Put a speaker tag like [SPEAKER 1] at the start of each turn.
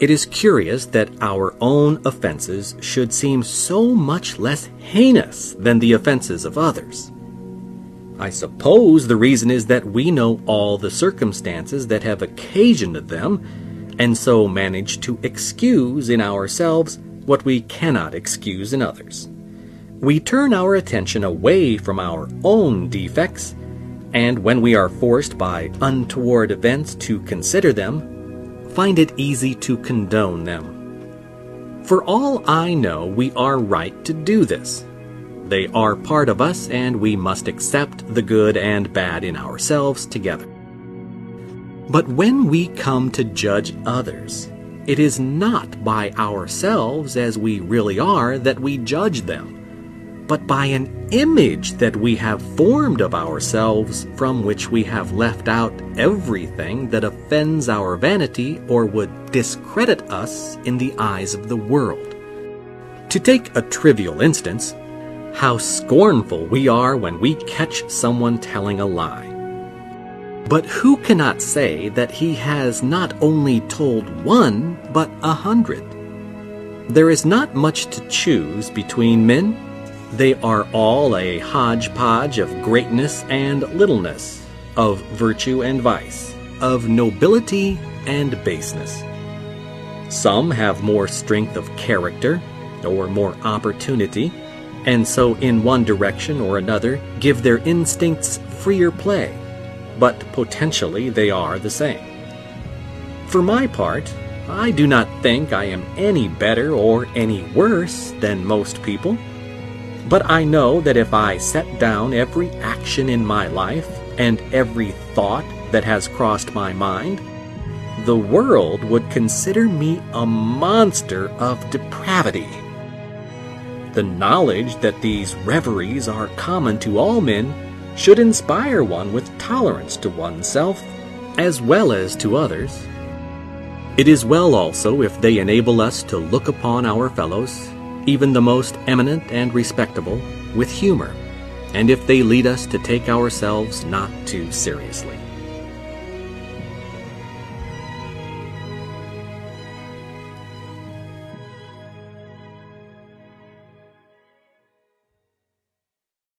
[SPEAKER 1] It is curious that our own offenses should seem so much less heinous than the offenses of others. I suppose the reason is that we know all the circumstances that have occasioned them, and so manage to excuse in ourselves what we cannot excuse in others. We turn our attention away from our own defects, and when we are forced by untoward events to consider them, find it easy to condone them. For all I know, we are right to do this they are part of us, and we must accept the good and bad in ourselves together. But when we come to judge others, it is not by ourselves as we really are that we judge them, but by an image that we have formed of ourselves from which we have left out everything that offends our vanity or would discredit us in the eyes of the world. To take a trivial instance, how scornful we are when we catch someone telling a lie. But who cannot say that he has not only told one, but a hundred? There is not much to choose between men. They are all a hodgepodge of greatness and littleness, of virtue and vice, of nobility and baseness. Some have more strength of character, or more opportunity, and so in one direction or another give their instincts freer play, but potentially they are the same. For my part, I do not think I am any better or any worse than most people, but I know that if I set down every action in my life and every thought that has crossed my mind, the world would consider me a monster of depravity. The knowledge that these reveries are common to all men should inspire one with tolerance to oneself as well as to others. It is well also if they enable us to look upon our fellows, even the most eminent and respectable, with humor, and if they lead us to take ourselves not too seriously.